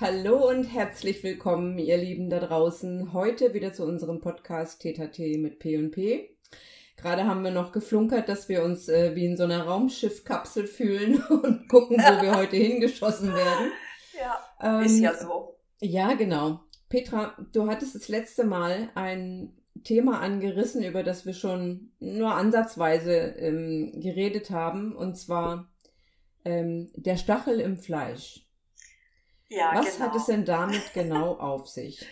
Hallo und herzlich willkommen, ihr Lieben da draußen. Heute wieder zu unserem Podcast TTT mit P&P. Gerade haben wir noch geflunkert, dass wir uns äh, wie in so einer Raumschiffkapsel fühlen und gucken, wo wir heute hingeschossen werden. Ja, Ähm, ist ja so. Ja, genau. Petra, du hattest das letzte Mal ein Thema angerissen, über das wir schon nur ansatzweise ähm, geredet haben, und zwar ähm, der Stachel im Fleisch. Ja, Was genau. hat es denn damit genau auf sich?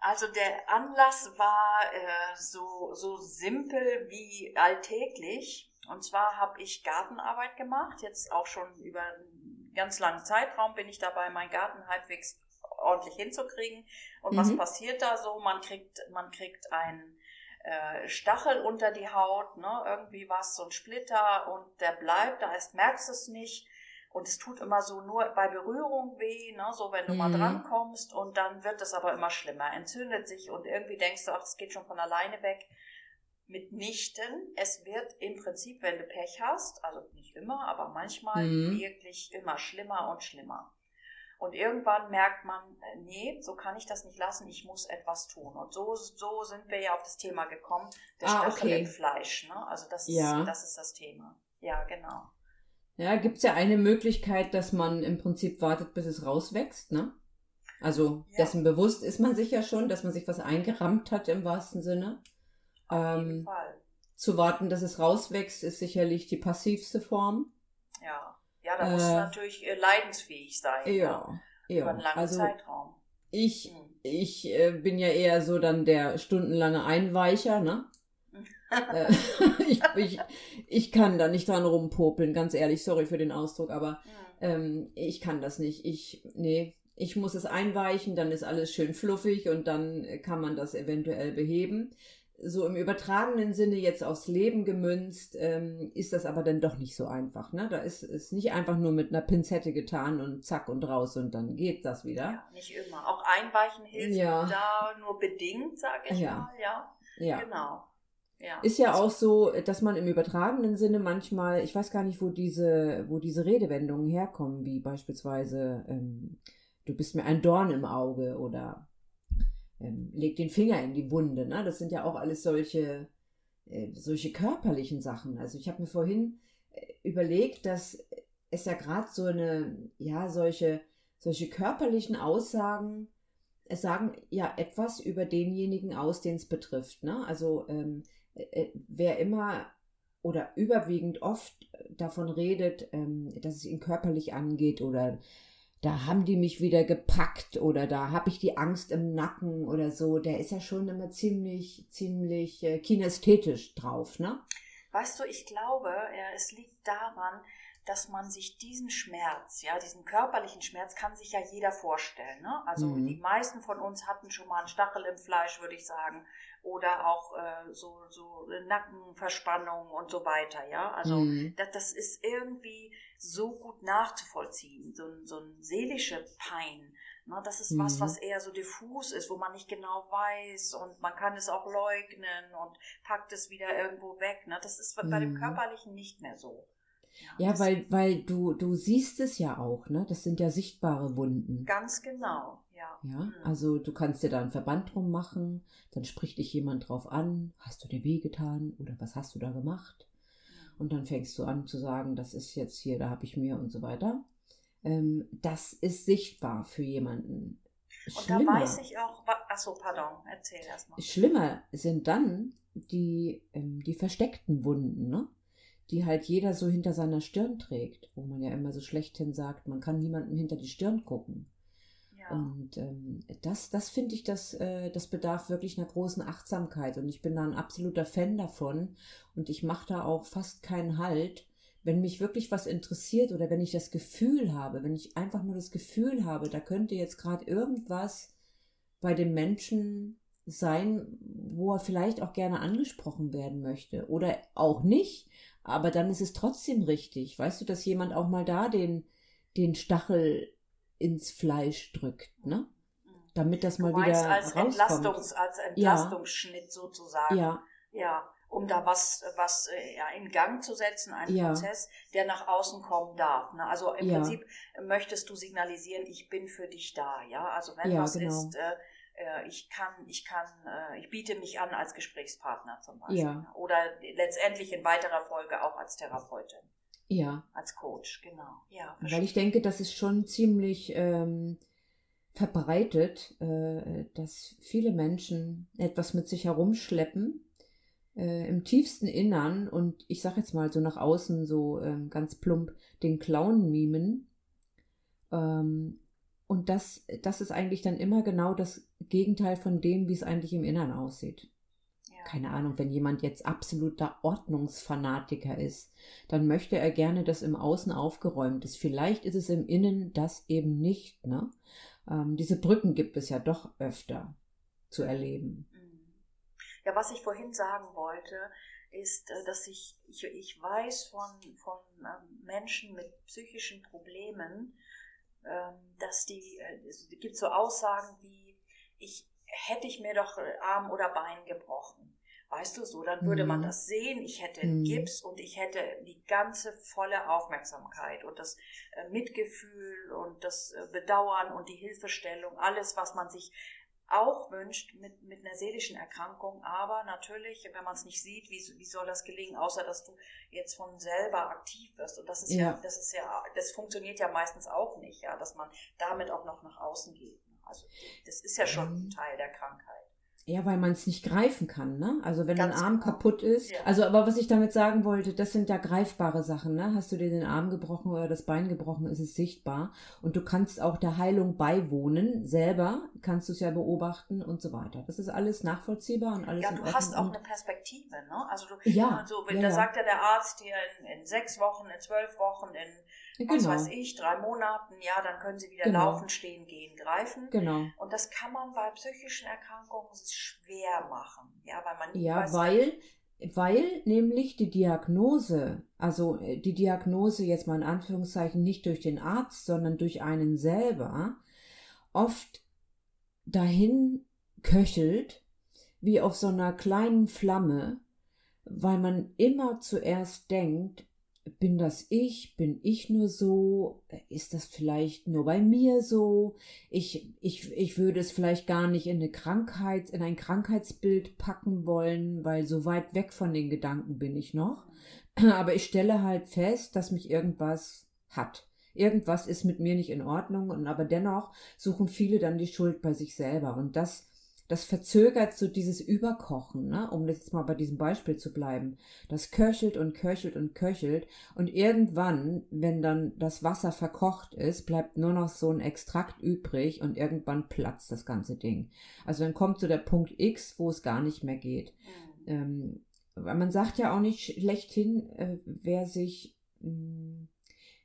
Also der Anlass war äh, so, so simpel wie alltäglich. Und zwar habe ich Gartenarbeit gemacht. Jetzt auch schon über einen ganz langen Zeitraum bin ich dabei, meinen Garten halbwegs ordentlich hinzukriegen. Und was Mhm. passiert da so? Man kriegt, man kriegt einen äh, Stachel unter die Haut, ne? irgendwie was, so ein Splitter und der bleibt, da ist, merkst du es nicht. Und es tut immer so nur bei Berührung weh, ne? so wenn du mal Mhm. dran kommst und dann wird es aber immer schlimmer, entzündet sich und irgendwie denkst du, ach, es geht schon von alleine weg. Mitnichten, es wird im Prinzip, wenn du Pech hast, also nicht immer, aber manchmal Mhm. wirklich immer schlimmer und schlimmer. Und irgendwann merkt man, äh, nee, so kann ich das nicht lassen, ich muss etwas tun. Und so, so sind wir ja auf das Thema gekommen, der Ah, Stachel okay. im Fleisch. Ne? Also das, Ja. ist, das ist das Thema. Ja, genau. Ja, gibt's ja eine Möglichkeit, dass man im Prinzip wartet, bis es rauswächst, ne? Also Ja. dessen bewusst ist man sich ja schon, dass man sich was eingerammt hat im wahrsten Sinne. Auf jeden Ähm, Fall. zu warten, dass es rauswächst, ist sicherlich die passivste Form. Ja, ja da äh, natürlich äh, leidensfähig sein. ne? Ja, Über ja. einen langen Also Zeitraum. ich, Hm. ich äh, bin ja eher so dann der stundenlange Einweicher, ne? Äh, ich, ich, ich kann da nicht dran rumpopeln, ganz ehrlich, sorry für den Ausdruck, aber Hm. Ähm, ich kann das nicht. Ich, nee, ich muss es einweichen, dann ist alles schön fluffig und dann kann man das eventuell beheben. So im übertragenen Sinne jetzt aufs Leben gemünzt, ähm, ist das aber dann doch nicht so einfach. Ne? Da ist es nicht einfach nur mit einer Pinzette getan und zack und raus und dann geht das wieder. Ja, nicht immer. Auch Einweichen hilft Ja. da nur bedingt, sage ich Ja. mal. Ja, Ja. genau. Ja. Ist ja auch so, dass man im übertragenen Sinne manchmal, ich weiß gar nicht, wo diese, wo diese Redewendungen herkommen, wie beispielsweise, ähm, du bist mir ein Dorn im Auge oder ähm, leg den Finger in die Wunde. Ne? Das sind ja auch alles solche, äh, solche körperlichen Sachen. Also ich habe mir vorhin äh, überlegt, dass es ja gerade so eine, ja, solche, solche körperlichen Aussagen, es sagen ja etwas über denjenigen aus, den es betrifft. Ne? Also ähm, äh, wer immer oder überwiegend oft davon redet, ähm, dass es ihn körperlich angeht oder da haben die mich wieder gepackt oder da habe ich die Angst im Nacken oder so, der ist ja schon immer ziemlich, ziemlich äh, kinästhetisch drauf, ne? Weißt du, ich glaube, es liegt daran, dass man sich diesen Schmerz, ja, diesen körperlichen Schmerz kann sich ja jeder vorstellen. Ne? Also Mhm. die meisten von uns hatten schon mal einen Stachel im Fleisch, würde ich sagen, oder auch äh, so, so Nackenverspannung und so weiter. Ja, also Mhm. das, das ist irgendwie so gut nachzuvollziehen, so, ein- so ein seelische Pein. Ne, das ist was, Mhm. was eher so diffus ist, wo man nicht genau weiß und man kann es auch leugnen und packt es wieder irgendwo weg. Ne? Das ist bei dem Mhm. Körperlichen nicht mehr so. Ja, weil, weil du, du siehst es ja auch, ne? Das sind ja sichtbare Wunden. Ganz genau, ja. Ja, Mhm. also du kannst dir da einen Verband drum machen, dann spricht dich jemand drauf an, hast du dir wehgetan oder was hast du da gemacht? Und dann fängst du an zu sagen, das ist jetzt hier, da habe ich mir und so weiter. Ähm, das ist sichtbar für jemanden. Und da weiß ich auch, wa- ach so, pardon, erzähl erst mal. Schlimmer sind dann die, ähm, die versteckten Wunden, ne? Die halt jeder so hinter seiner Stirn trägt, wo man ja immer so schlechthin sagt, man kann niemandem hinter die Stirn gucken. Ja. Und ähm, das, das finde ich, das, äh, das bedarf wirklich einer großen Achtsamkeit. Und ich bin da ein absoluter Fan davon. Und ich mache da auch fast keinen Halt, wenn mich wirklich was interessiert oder wenn ich das Gefühl habe, wenn ich einfach nur das Gefühl habe, da könnte jetzt gerade irgendwas bei dem Menschen sein, wo er vielleicht auch gerne angesprochen werden möchte oder auch nicht, aber dann ist es trotzdem richtig. Weißt du, dass jemand auch mal da den, den Stachel ins Fleisch drückt, ne? Damit das mal du meinst wieder als, rauskommt. Entlastungs, als Entlastungsschnitt sozusagen. Ja, Ja, um da was, was äh, ja, in Gang zu setzen, einen Ja. Prozess, der nach außen kommen darf. Ne? Also im Ja. Prinzip möchtest du signalisieren, ich bin für dich da. Ja, also wenn Ja, was genau. ist, äh, ich kann, ich kann, äh, ich biete mich an als Gesprächspartner zum Beispiel. Ja. Oder letztendlich in weiterer Folge auch als Therapeutin, ja. als Coach, genau. Ja, Weil ich denke, das ist schon ziemlich ähm, verbreitet, äh, dass viele Menschen etwas mit sich herumschleppen äh, im tiefsten Innern und ich sag jetzt mal so nach außen so ähm, ganz plump den Clown mimen. Ähm, und das, das ist eigentlich dann immer genau das Gegenteil von dem, wie es eigentlich im Innern aussieht ja. keine Ahnung, wenn jemand jetzt absoluter Ordnungsfanatiker ist, dann möchte er gerne, dass im Außen aufgeräumt ist. Vielleicht ist es im Innen das eben nicht. Ne? Ähm, diese Brücken gibt es ja doch öfter zu erleben. Mhm. Ja, was ich vorhin sagen wollte, ist, äh, dass ich, ich, ich weiß von, von ähm, Menschen mit psychischen Problemen, dass die, äh, es gibt so Aussagen wie, ich hätte ich mir doch äh, Arm oder Bein gebrochen. Weißt du so, dann würde man Mhm. das sehen, ich hätte Mhm. Gips und ich hätte die ganze volle Aufmerksamkeit und das äh, Mitgefühl und das Bedauern und die Hilfestellung, alles, was man sich auch wünscht mit, mit einer seelischen Erkrankung, aber natürlich, wenn man es nicht sieht, wie, wie soll das gelingen, außer dass du jetzt von selber aktiv wirst. Und das ist ja, Ja. das ist ja, das funktioniert ja meistens auch nicht, ja, dass man damit auch noch nach außen geht. Also das ist ja schon Mhm. Teil der Krankheit. Ja, weil man es nicht greifen kann, ne? Also wenn Ganz ein Arm genau. kaputt ist. Ja. Also, aber was ich damit sagen wollte, das sind ja greifbare Sachen, ne? Hast du dir den Arm gebrochen oder das Bein gebrochen, ist es sichtbar. Und du kannst auch der Heilung beiwohnen, selber kannst du es ja beobachten und so weiter. Das ist alles nachvollziehbar und alles Ja, du hast auch eine Perspektive, ne? Also du, Ja, also, wenn, ja, da sagt ja der Arzt dir in, in sechs Wochen, in zwölf Wochen, in was genau, weiß ich, drei Monaten, ja, dann können sie wieder Genau. laufen, stehen, gehen, greifen. genau. Und das kann man bei psychischen Erkrankungen schwer machen, ja, weil man Ja, weiß, weil, weil nämlich die Diagnose, also äh, die Diagnose jetzt mal in Anführungszeichen nicht durch den Arzt, sondern durch einen selber, oft dahin köchelt, wie auf so einer kleinen Flamme, weil man immer zuerst denkt, bin das ich? Bin ich nur so? Ist das vielleicht nur bei mir so? Ich, ich, ich würde es vielleicht gar nicht in eine Krankheit, in ein Krankheitsbild packen wollen, weil so weit weg von den Gedanken bin ich noch. Aber ich stelle halt fest, dass mich irgendwas hat. Irgendwas ist mit mir nicht in Ordnung und aber dennoch suchen viele dann die Schuld bei sich selber und das das verzögert so dieses Überkochen, ne? um jetzt mal bei diesem Beispiel zu bleiben. Das köchelt und köchelt und köchelt und irgendwann, wenn dann das Wasser verkocht ist, bleibt nur noch so ein Extrakt übrig und irgendwann platzt das ganze Ding. Also dann kommt so der Punkt X, wo es gar nicht mehr geht. Mhm. Ähm, weil man sagt ja auch nicht schlechthin, äh, wer sich, mh,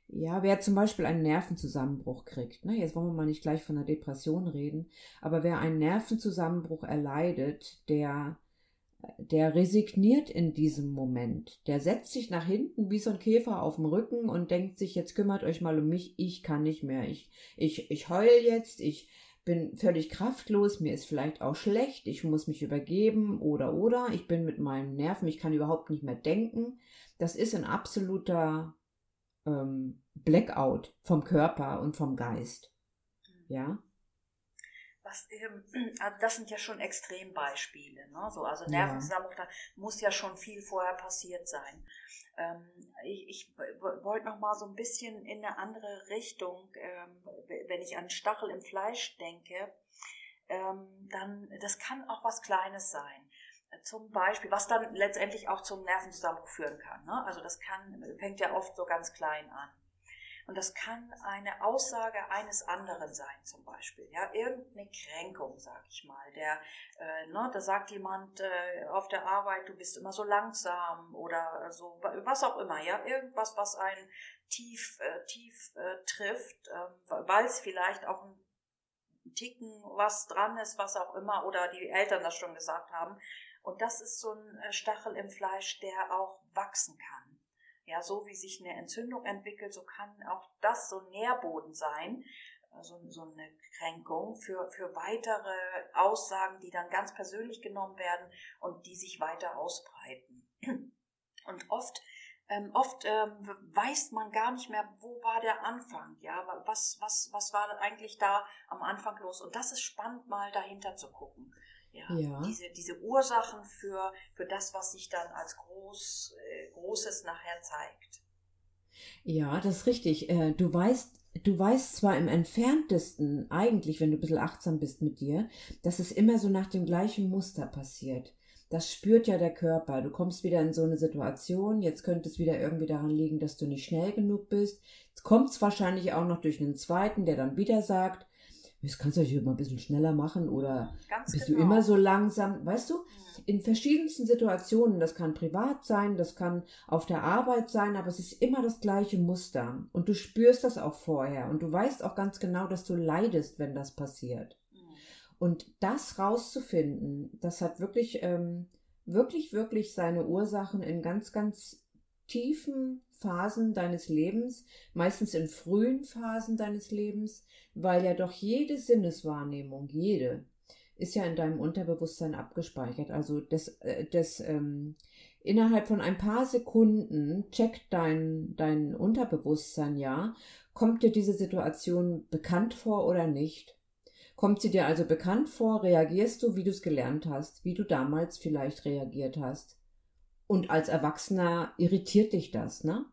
ja, wer zum Beispiel einen Nervenzusammenbruch kriegt. Ne? Jetzt wollen wir mal nicht gleich von einer Depression reden, aber wer einen Nervenzusammenbruch erleidet, der, der resigniert in diesem Moment. Der setzt sich nach hinten wie so ein Käfer auf dem Rücken und denkt sich, jetzt kümmert euch mal um mich, ich kann nicht mehr. Ich, ich, ich heul jetzt, ich bin völlig kraftlos, mir ist vielleicht auch schlecht, ich muss mich übergeben oder oder, ich bin mit meinen Nerven, ich kann überhaupt nicht mehr denken. Das ist ein absoluter ähm, Blackout vom Körper und vom Geist. Ja, Was, ähm, also das sind ja schon Extrembeispiele. Ne? So, also Ja. Nervenzusammenbruch, da muss ja schon viel vorher passiert sein. Ähm, ich ich wollte noch mal so ein bisschen in eine andere Richtung, ähm, wenn ich an Stachel im Fleisch denke, ähm, dann, das kann auch was Kleines sein. Zum Beispiel, was dann letztendlich auch zum Nervenzusammenbruch führen kann. Ne? Also das kann, fängt ja oft so ganz klein an. Und das kann eine Aussage eines anderen sein, zum Beispiel. Ja, irgendeine Kränkung, sag ich mal. Der, äh, ne, da sagt jemand äh, auf der Arbeit, du bist immer so langsam oder so, was auch immer. Ja, irgendwas, was einen tief, äh, tief äh, trifft, äh, weil es vielleicht auch ein ticken, was dran ist, was auch immer, oder die Eltern das schon gesagt haben. Und das ist so ein äh, Stachel im Fleisch, der auch wachsen kann. Ja, so wie sich eine Entzündung entwickelt, so kann auch das so ein Nährboden sein, so, so eine Kränkung für, für weitere Aussagen, die dann ganz persönlich genommen werden und die sich weiter ausbreiten. Und oft ähm, oft ähm, weiß man gar nicht mehr, wo war der Anfang, ja, was, was, was war eigentlich da am Anfang los. Und das ist spannend, mal dahinter zu gucken. Ja, ja. Diese, diese Ursachen für, für das, was sich dann als groß, äh, Großes nachher zeigt. Ja, das ist richtig. Äh, du weißt, du weißt zwar im entferntesten eigentlich, wenn du ein bisschen achtsam bist mit dir, dass es immer so nach dem gleichen Muster passiert das spürt ja der Körper. Du kommst wieder in so eine Situation, jetzt könnte es wieder irgendwie daran liegen, dass du nicht schnell genug bist. Jetzt kommt es wahrscheinlich auch noch durch einen zweiten, der dann wieder sagt, das kannst du hier mal ein bisschen schneller machen oder Ganz bist genau. du immer so langsam, weißt du? Mhm. In verschiedensten Situationen, das kann privat sein, das kann auf der Arbeit sein, aber es ist immer das gleiche Muster und du spürst das auch vorher und du weißt auch ganz genau, dass du leidest, wenn das passiert. Und das rauszufinden, das hat wirklich, ähm, wirklich, wirklich seine Ursachen in ganz, ganz tiefen Phasen deines Lebens, meistens in frühen Phasen deines Lebens, weil ja doch jede Sinneswahrnehmung, jede, ist ja in deinem Unterbewusstsein abgespeichert. Also das, äh, das ähm, innerhalb von ein paar Sekunden checkt dein, dein Unterbewusstsein ja, kommt dir diese Situation bekannt vor oder nicht. Kommt sie dir also bekannt vor, reagierst du, wie du es gelernt hast, wie du damals vielleicht reagiert hast. Und als Erwachsener irritiert dich das, ne?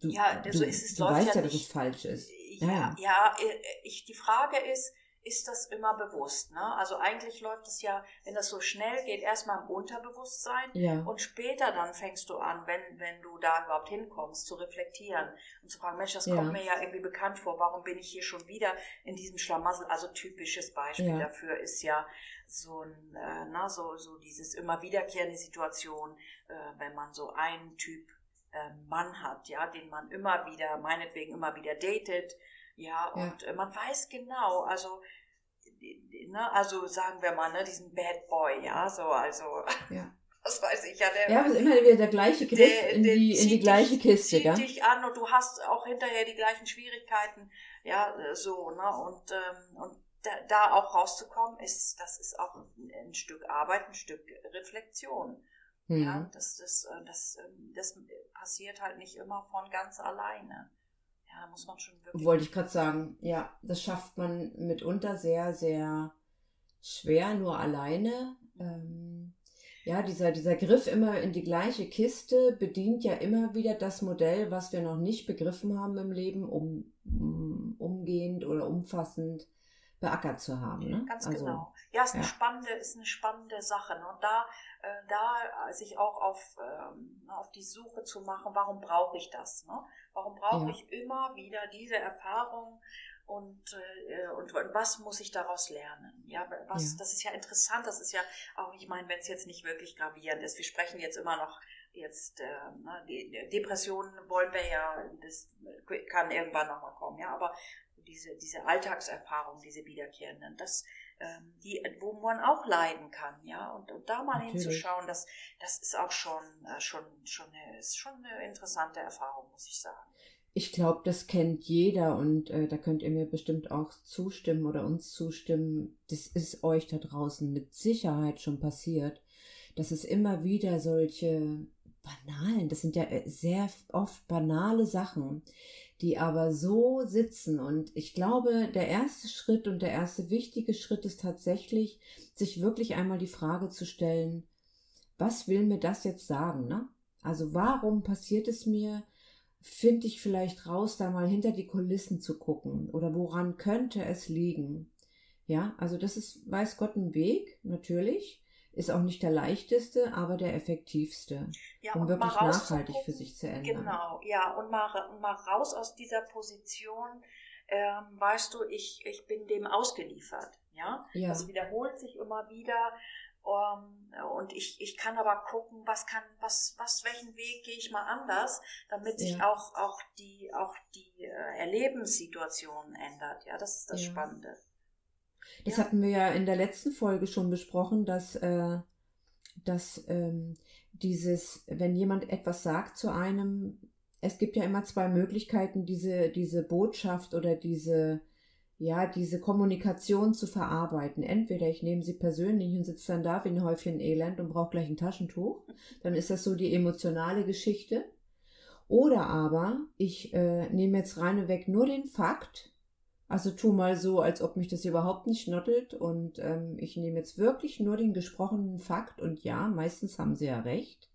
Du, ja, so du, ist es du weißt ja, ja dass es falsch ist. Ja, ja, ja ich, die Frage ist, ist das immer bewusst. Ne? Also eigentlich läuft es ja, wenn das so schnell geht, erstmal im Unterbewusstsein ja. und später dann fängst du an, wenn, wenn du da überhaupt hinkommst, zu reflektieren und zu fragen, Mensch, das ja. kommt mir ja irgendwie bekannt vor, warum bin ich hier schon wieder in diesem Schlamassel? Also typisches Beispiel ja. dafür ist ja so ein, äh, na, so, so dieses immer wiederkehrende Situation, äh, wenn man so einen Typ äh, Mann hat, ja, den man immer wieder, meinetwegen immer wieder datet, ja, und ja. Äh, man weiß genau, also, ne, also sagen wir mal, ne, diesen Bad Boy, ja, so, also, ja. was weiß ich, ja, der. Ja, immer wieder der gleiche Griff der, in, die, in die gleiche dich, Kiste, zieht dich an und du hast auch hinterher die gleichen Schwierigkeiten, ja, so, ne, und, ähm, und da, da auch rauszukommen, ist, das ist auch ein, Stück Arbeit, ein Stück Reflexion. Mhm. Ja, das, das, äh, das, ähm, das passiert halt nicht immer von ganz alleine. Ja, muss man schon wirklich. Wollte ich gerade sagen, ja, das schafft man mitunter sehr, sehr schwer, nur alleine. Ähm, ja, dieser, dieser Griff immer in die gleiche Kiste bedient ja immer wieder das Modell, was wir noch nicht begriffen haben im Leben, um, um umgehend oder umfassend beackert zu haben. Ne? Ganz also, genau. Ja, ist eine spannende, ist eine spannende Sache. Ne? Und da, äh, da sich auch auf, ähm, auf die Suche zu machen, warum brauche ich das? Ne? Warum brauche ja. ich immer wieder diese Erfahrung und, äh, und was muss ich daraus lernen? Ja, was, ja. das ist ja interessant, das ist ja auch, ich meine, wenn es jetzt nicht wirklich gravierend ist, wir sprechen jetzt immer noch jetzt, äh, ne, die Depressionen wollen wir ja, das kann irgendwann nochmal kommen, ja, aber diese, diese Alltagserfahrung, diese wiederkehrenden, das, ähm, die, wo man auch leiden kann, ja, und, und da mal Natürlich. hinzuschauen, das, das ist auch schon, äh, schon, schon, eine, ist schon eine interessante Erfahrung, muss ich sagen. Ich glaube, das kennt jeder und äh, da könnt ihr mir bestimmt auch zustimmen oder uns zustimmen. Das ist euch da draußen mit Sicherheit schon passiert, dass es immer wieder solche banalen, das sind ja äh, sehr oft banale Sachen, die aber so sitzen. Und ich glaube, der erste Schritt und der erste wichtige Schritt ist tatsächlich, sich wirklich einmal die Frage zu stellen, was will mir das jetzt sagen? Ne? Also warum passiert es mir? Finde ich vielleicht raus, da mal hinter die Kulissen zu gucken? Oder woran könnte es liegen? Ja, also das ist, weiß Gott, ein Weg, natürlich. Ist auch nicht der leichteste, aber der effektivste, ja, um wirklich nachhaltig für sich zu ändern. Genau, ja, und mal, mal raus aus dieser Position, ähm, weißt du, ich, ich bin dem ausgeliefert. Ja? ja. Das wiederholt sich immer wieder. Um, ähm, und ich, ich kann aber gucken, was kann, was, was, welchen Weg gehe ich mal anders, damit sich ja. auch, auch die, auch die äh, Erlebenssituation ändert. Ja, das ist das ja. Spannende. Das Ja. hatten wir ja in der letzten Folge schon besprochen, dass, äh, dass ähm, dieses, wenn jemand etwas sagt zu einem, es gibt ja immer zwei Möglichkeiten, diese, diese Botschaft oder diese, ja, diese Kommunikation zu verarbeiten. Entweder ich nehme sie persönlich und sitze dann da wie ein Häufchen Elend und brauche gleich ein Taschentuch. Dann ist das so die emotionale Geschichte. Oder aber ich äh, nehme jetzt reineweg nur den Fakt, also tu mal so, als ob mich das überhaupt nicht schnottelt und ähm, ich nehme jetzt wirklich nur den gesprochenen Fakt und ja, meistens haben sie ja recht.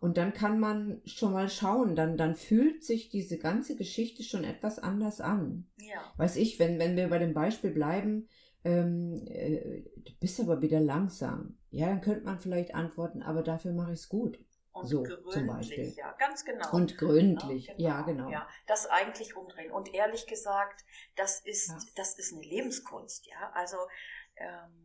Und dann kann man schon mal schauen, dann, dann fühlt sich diese ganze Geschichte schon etwas anders an. Ja. Weiß ich, wenn, wenn wir bei dem Beispiel bleiben, ähm, äh, du bist aber wieder langsam. Ja, dann könnte man vielleicht antworten, aber dafür mache ich es gut. Und So, gründlich, zum Beispiel. ja, ganz genau. Und gründlich, ja, genau. Ja, das eigentlich umdrehen. Und ehrlich gesagt, das ist, Ja. das ist eine Lebenskunst, ja. Also, ähm,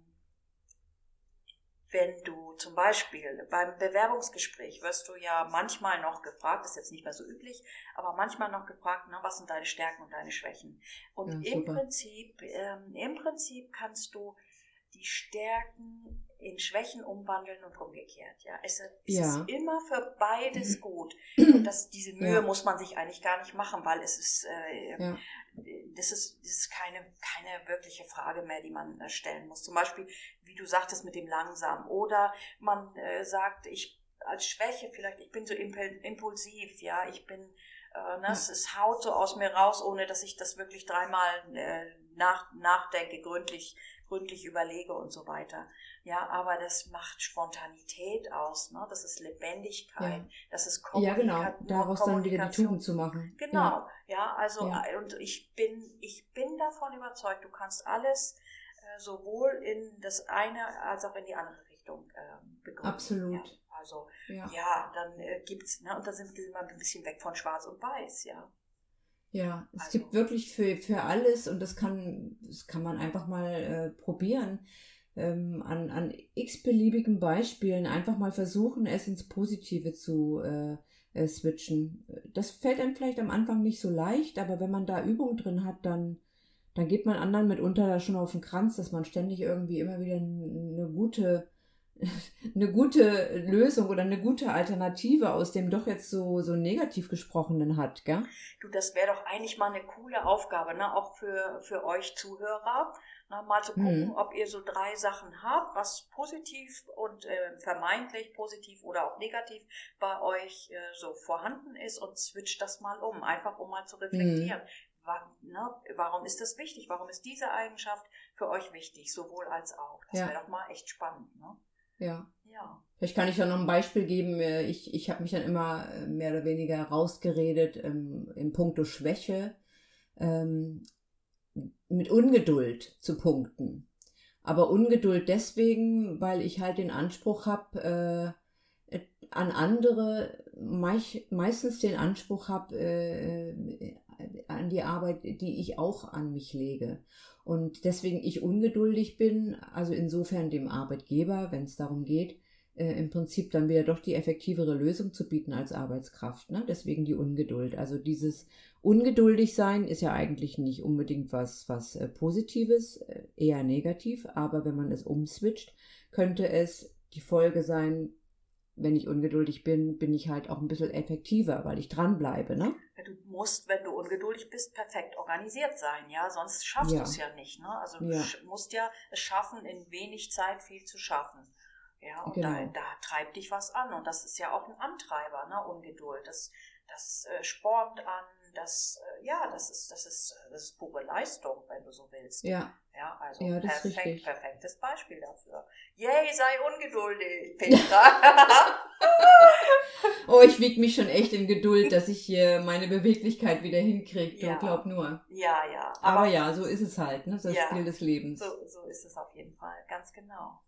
wenn du zum Beispiel beim Bewerbungsgespräch wirst du ja manchmal noch gefragt, ist jetzt nicht mehr so üblich, aber manchmal noch gefragt, na, was sind deine Stärken und deine Schwächen? Und Ja, im. Prinzip, ähm, im Prinzip kannst du die Stärken in Schwächen umwandeln und umgekehrt. Ja, es, es Ja. ist immer für beides gut. Und das, diese Mühe Ja. muss man sich eigentlich gar nicht machen, weil es ist, äh, Ja. das ist, das ist keine, keine wirkliche Frage mehr, die man äh, stellen muss. Zum Beispiel, wie du sagtest, mit dem langsam. Oder man äh, sagt, ich als Schwäche vielleicht, ich bin so impul- impulsiv, ja, ich bin, äh, ne, es, es haut so aus mir raus, ohne dass ich das wirklich dreimal äh, nach, nachdenke, gründlich, gründlich überlege und so weiter. Ja, aber das macht Spontanität aus, ne? Das ist Lebendigkeit, Ja. das ist Ja, genau. Daraus dann wieder die Kommunikation. Tugend zu machen. Genau, Ja. ja, also äh, und ich bin, ich bin davon überzeugt, du kannst alles äh, sowohl in das eine als auch in die andere Richtung äh, begründen. Absolut. Ja, also Ja. ja, dann äh, gibt's, ne, und da sind wir ein bisschen weg von Schwarz und Weiß, ja. Ja, es Also- gibt wirklich für, für alles und das kann, das kann man einfach mal äh, probieren. Ähm, an, an x-beliebigen Beispielen einfach mal versuchen, es ins Positive zu äh, äh, switchen. Das fällt einem vielleicht am Anfang nicht so leicht, aber wenn man da Übung drin hat, dann, dann geht man anderen mitunter da schon auf den Kranz, dass man ständig irgendwie immer wieder eine gute, eine gute Lösung oder eine gute Alternative aus dem doch jetzt so, so negativ gesprochenen hat, gell? Du, das wäre doch eigentlich mal eine coole Aufgabe, ne? auch für, für euch Zuhörer, ne? mal zu gucken, Mhm. ob ihr so drei Sachen habt, was positiv und äh, vermeintlich positiv oder auch negativ bei euch äh, so vorhanden ist und switcht das mal um, einfach um mal zu reflektieren. Ne? Warum ist das wichtig? Warum ist diese Eigenschaft für euch wichtig, sowohl als auch? Das Ja. wäre doch mal echt spannend. Ne? Ja. Ja. Vielleicht kann ich ja noch ein Beispiel geben. Äh, Ich, ich habe mich dann immer äh, mehr oder weniger rausgeredet ähm, in puncto Schwäche, ähm, mit Ungeduld zu punkten. Aber Ungeduld deswegen, weil ich halt den Anspruch habe, äh, äh, an andere, meich, meistens den Anspruch habe, äh, an die Arbeit, die ich auch an mich lege. Und deswegen ich ungeduldig bin, also insofern dem Arbeitgeber, wenn es darum geht, äh, im Prinzip dann wieder doch die effektivere Lösung zu bieten als Arbeitskraft. Ne? Deswegen die Ungeduld. Also dieses ungeduldig sein ist ja eigentlich nicht unbedingt was, was äh, Positives, äh, eher negativ, aber wenn man es umswitcht, könnte es die Folge sein, wenn ich ungeduldig bin, bin ich halt auch ein bisschen effektiver, weil ich dranbleibe, ne? Du musst, wenn du ungeduldig bist, perfekt organisiert sein, ja, sonst schaffst Ja. du es ja nicht. Ne? Also du Ja. sch- musst ja es schaffen, in wenig Zeit viel zu schaffen. Ja, und Genau. da, da treibt dich was an und das ist ja auch ein Antreiber, ne? Ungeduld. Das, das äh, spornt an, das, äh, ja, das ist, das ist, äh, das ist pure Leistung, wenn du so willst. Ja, Ja, also Ja, perfekt, perfektes Beispiel dafür. Yay, sei ungeduldig, Petra. Oh, ich wieg mich schon echt in Geduld, dass ich hier meine Beweglichkeit wieder hinkriege. Ja. glaub nur. ja, ja. Aber, ja, so ist es halt, ne? Das Ja. Spiel des Lebens. So, so ist es auf jeden Fall, ganz genau.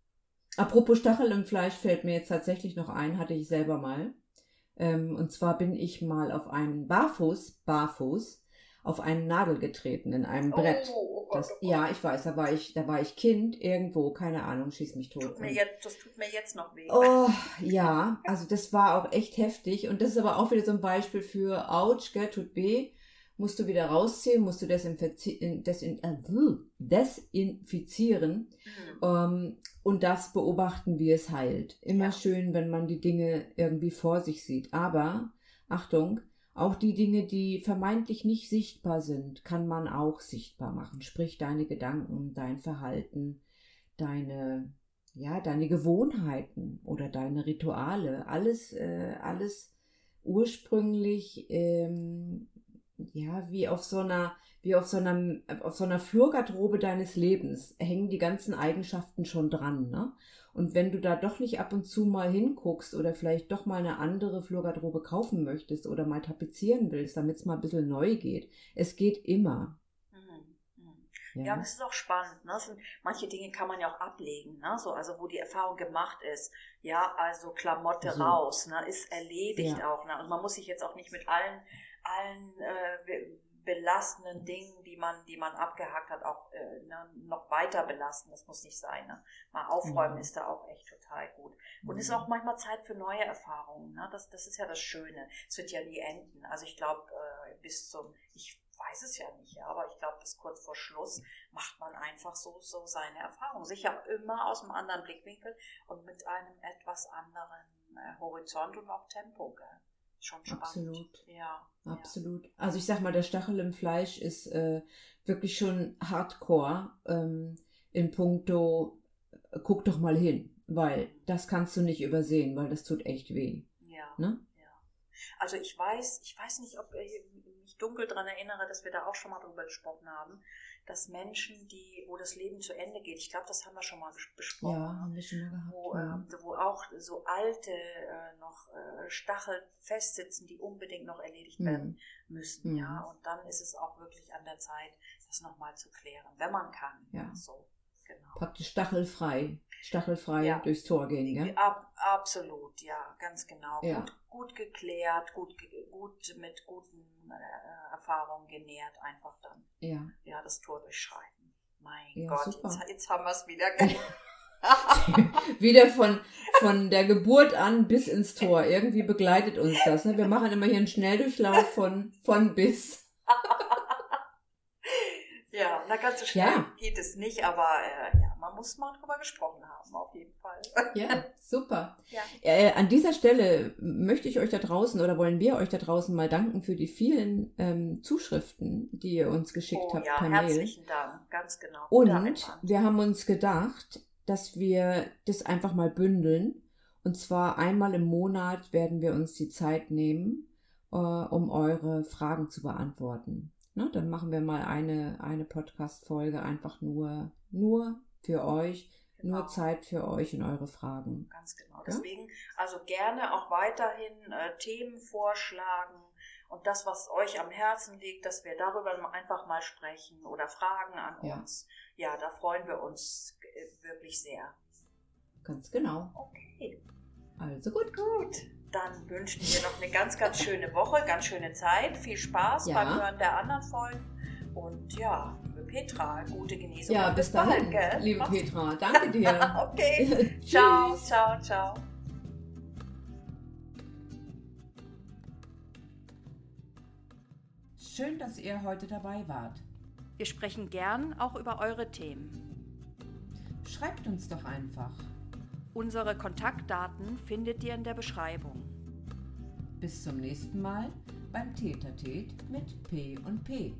Apropos Stachel im Fleisch fällt mir jetzt tatsächlich noch ein, hatte ich selber mal. Ähm, und zwar bin ich mal auf einen Barfuß, Barfuß, auf einen Nagel getreten in einem Brett. Oh, oh Gott, Das, oh Gott. ja, ich weiß, da war ich, da war ich Kind irgendwo, keine Ahnung, schieß mich tot. Tut mir jetzt, das tut mir jetzt noch weh. Oh, ja, also das war auch echt heftig und das ist aber auch wieder so ein Beispiel für Autsch, gell, tut weh. musst du wieder rausziehen, musst du desinfizieren, desin, äh, desinfizieren Mhm. ähm, und das beobachten, wie es heilt. Immer schön, wenn man die Dinge irgendwie vor sich sieht. Aber, Achtung, auch die Dinge, die vermeintlich nicht sichtbar sind, kann man auch sichtbar machen. Sprich deine Gedanken, dein Verhalten, deine, ja, deine Gewohnheiten oder deine Rituale. Alles, äh, alles ursprünglich, ähm, ja, wie auf so einer, wie auf so einer, auf so einer Flurgarderobe deines Lebens hängen die ganzen Eigenschaften schon dran, ne? Und wenn du da doch nicht ab und zu mal hinguckst oder vielleicht doch mal eine andere Flurgarderobe kaufen möchtest oder mal tapezieren willst, damit es mal ein bisschen neu geht, es geht immer. Mhm. Mhm. Ja, und es ist auch spannend. Ne? Sind, manche Dinge kann man ja auch ablegen, ne? so, also wo die Erfahrung gemacht ist. Ja, also Klamotte So. raus, ne? ist erledigt Ja. auch. Ne? Und man muss sich jetzt auch nicht mit allen, allen äh, be- belastenden Dingen, die man, die man abgehakt hat, auch äh, ne, noch weiter belasten. Das muss nicht sein. Ne? Mal aufräumen Ja. ist da auch echt total gut. Und Mhm. es ist auch manchmal Zeit für neue Erfahrungen. Ne? Das, das ist ja das Schöne. Es wird ja nie enden. Also ich glaube, äh, bis zum, ich weiß es ja nicht, ja, aber ich glaube, bis kurz vor Schluss macht man einfach so, so seine Erfahrungen. Sicher immer aus einem anderen Blickwinkel und mit einem etwas anderen äh, Horizont und auch Tempo. Gell? Schon spannend. Absolut. Ja. Absolut. Also ich sag mal, der Stachel im Fleisch ist äh, wirklich schon hardcore ähm, in puncto, äh, guck doch mal hin, weil das kannst du nicht übersehen, weil das tut echt weh. Ja. ja. Ne? ja. Also ich weiß, ich weiß nicht, ob ich mich dunkel daran erinnere, dass wir da auch schon mal drüber gesprochen haben, dass Menschen, die, wo das Leben zu Ende geht, ich glaube, das haben wir schon mal besprochen. Ja, haben wir schon mal gehabt. wo, ja. äh, wo auch so alte äh, noch äh, Stachel festsitzen, die unbedingt noch erledigt werden Hm. müssen, Mhm. ja. Und dann ist es auch wirklich an der Zeit, das nochmal zu klären, wenn man kann. Ja. So, genau. Praktisch stachelfrei, stachelfrei Ja. durchs Tor gehen, gell? Ab, absolut, ja, ganz genau. Ja. Gut, gut geklärt, gut, gut mit guten äh, Erfahrungen genährt, einfach dann Ja. ja das Tor durchschreiten. Mein Gott, jetzt, jetzt haben wir es wieder. Wieder von, von der Geburt an bis ins Tor. Irgendwie begleitet uns das. Ne? Wir machen immer hier einen Schnelldurchlauf von, von bis. Na ganz so schnell Ja. geht es nicht, aber äh, ja, man muss mal drüber gesprochen haben, auf jeden Fall. Ja, super. Ja. Äh, an dieser Stelle möchte ich euch da draußen oder wollen wir euch da draußen mal danken für die vielen ähm, Zuschriften, die ihr uns geschickt oh habt ja, per Mail. herzlichen Dank, ganz genau. Und wir haben uns gedacht, dass wir das einfach mal bündeln. Und zwar einmal im Monat werden wir uns die Zeit nehmen, äh, um eure Fragen zu beantworten. Ne? Dann machen wir mal eine, eine Podcast-Folge einfach nur, nur für euch, Genau. nur Zeit für euch und eure Fragen. Ganz genau. Deswegen also gerne auch weiterhin äh, Themen vorschlagen und das, was euch am Herzen liegt, dass wir darüber einfach mal sprechen oder Fragen an Ja. uns. Ja, da freuen wir uns äh, wirklich sehr. Ganz genau. Okay, Also gut. gut. Dann wünschen wir noch eine ganz, ganz schöne Woche, ganz schöne Zeit. Viel Spaß Ja. beim Hören der anderen Folgen. Und ja, liebe Petra, gute Genesung. Ja, bis bald, dahin, gell? liebe Mach's Petra. Danke dir. Okay, ciao, ciao, ciao. Schön, dass ihr heute dabei wart. Wir sprechen gern auch über eure Themen. Schreibt uns doch einfach. Unsere Kontaktdaten findet ihr in der Beschreibung. Bis zum nächsten Mal beim Tätertät mit P und P.